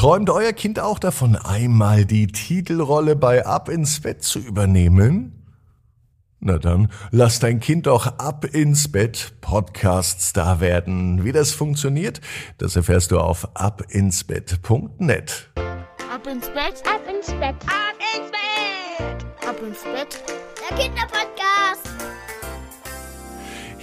Träumt euer Kind auch davon, einmal die Titelrolle bei Ab ins Bett zu übernehmen? Na dann, lass dein Kind doch ab ins Bett Podcast-Star werden. Wie das funktioniert, das erfährst du auf abinsbett.net. Ab ins Bett, ab ins Bett, ab ins Bett, ab ins Bett, der Kinderpodcast.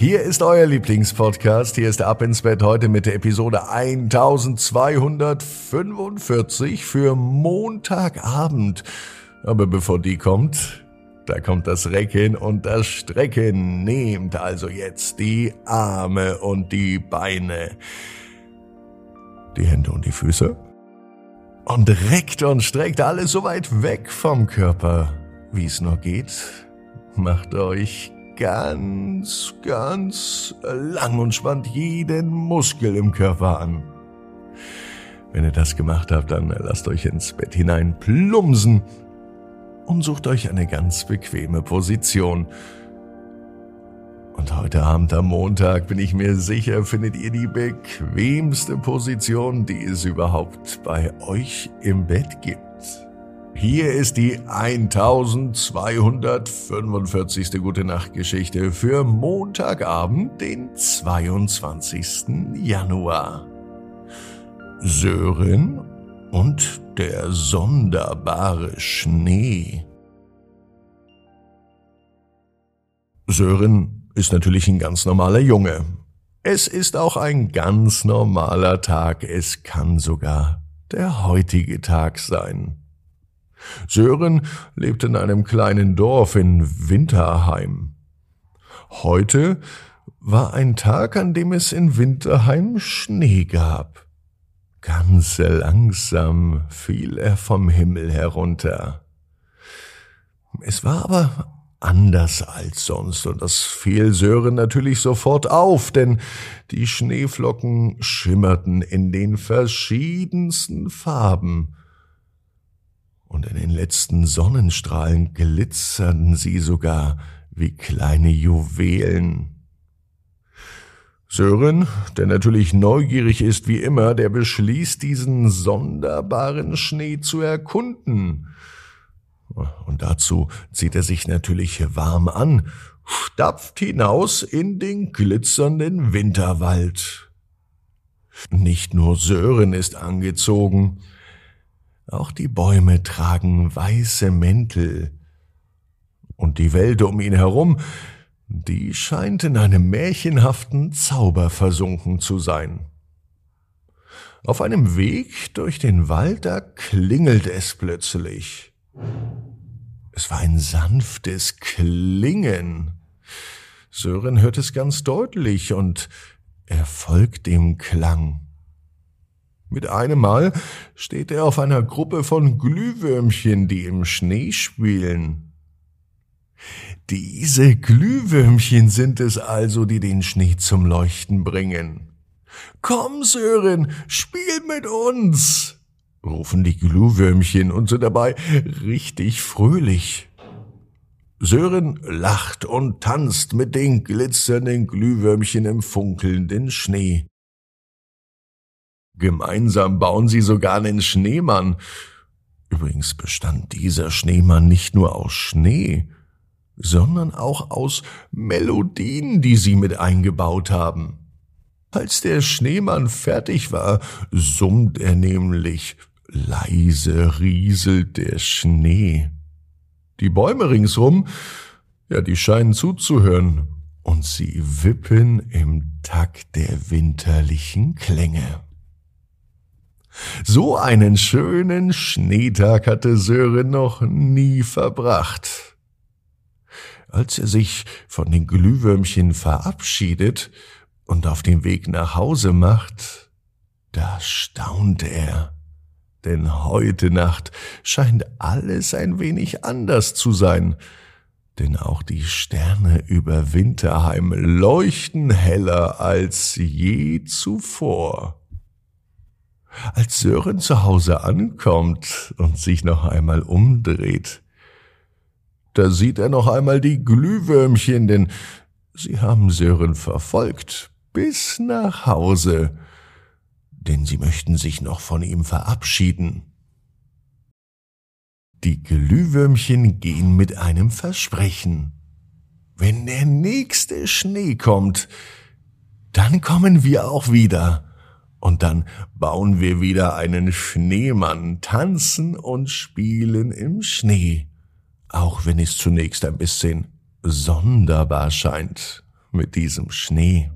Hier ist euer Lieblingspodcast. Hier ist Ab ins Bett heute mit der Episode 1245 für Montagabend. Aber bevor die kommt, da kommt das Recken und das Strecken. Nehmt also jetzt die Arme und die Beine, die Hände und die Füße und reckt und streckt alles so weit weg vom Körper, wie es nur geht. Macht euch ganz, ganz lang und spannt jeden Muskel im Körper an. Wenn ihr das gemacht habt, dann lasst euch ins Bett hinein plumsen und sucht euch eine ganz bequeme Position. Und heute Abend am Montag bin ich mir sicher, findet ihr die bequemste Position, die es überhaupt bei euch im Bett gibt. Hier ist die 1245. Gute Nacht Geschichte für Montagabend, den 22. Januar. Sören und der sonderbare Schnee. Sören ist natürlich ein ganz normaler Junge. Es ist auch ein ganz normaler Tag. Es kann sogar der heutige Tag sein. Sören lebt in einem kleinen Dorf in Winterheim. Heute war ein Tag, an dem es in Winterheim Schnee gab. Ganz langsam fiel er vom Himmel herunter. Es war aber anders als sonst, und das fiel Sören natürlich sofort auf, denn die Schneeflocken schimmerten in den verschiedensten Farben, und in den letzten Sonnenstrahlen glitzerten sie sogar wie kleine Juwelen. Sören, der natürlich neugierig ist wie immer, der beschließt, diesen sonderbaren Schnee zu erkunden. Und dazu zieht er sich natürlich warm an, stapft hinaus in den glitzernden Winterwald. Nicht nur Sören ist angezogen, auch die Bäume tragen weiße Mäntel. Und die Welt um ihn herum, die scheint in einem märchenhaften Zauber versunken zu sein. Auf einem Weg durch den Wald, da klingelt es plötzlich. Es war ein sanftes Klingen. Sören hört es ganz deutlich und er folgt dem Klang. Mit einem Mal steht er auf einer Gruppe von Glühwürmchen, die im Schnee spielen. Diese Glühwürmchen sind es also, die den Schnee zum Leuchten bringen. Komm, Sören, spiel mit uns, rufen die Glühwürmchen und sind dabei richtig fröhlich. Sören lacht und tanzt mit den glitzernden Glühwürmchen im funkelnden Schnee. Gemeinsam bauen sie sogar einen Schneemann. Übrigens bestand dieser Schneemann nicht nur aus Schnee, sondern auch aus Melodien, die sie mit eingebaut haben. Als der Schneemann fertig war, summt er nämlich, leise rieselt der Schnee. Die Bäume ringsrum, ja, die scheinen zuzuhören, und sie wippen im Takt der winterlichen Klänge. So einen schönen Schneetag hatte Sören noch nie verbracht. Als er sich von den Glühwürmchen verabschiedet und auf den Weg nach Hause macht, da staunt er. Denn heute Nacht scheint alles ein wenig anders zu sein, denn auch die Sterne über Winterheim leuchten heller als je zuvor. Als Sören zu Hause ankommt und sich noch einmal umdreht, da sieht er noch einmal die Glühwürmchen, denn sie haben Sören verfolgt bis nach Hause. denn sie möchten sich noch von ihm verabschieden. Die Glühwürmchen gehen mit einem Versprechen. Wenn der nächste Schnee kommt, dann kommen wir auch wieder. Und dann bauen wir wieder einen Schneemann, tanzen und spielen im Schnee. Auch wenn es zunächst ein bisschen sonderbar scheint mit diesem Schnee.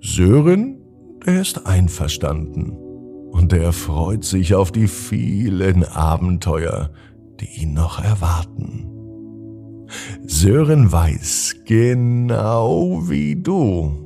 Sören, der ist einverstanden und er freut sich auf die vielen Abenteuer, die ihn noch erwarten. Sören weiß genau wie du.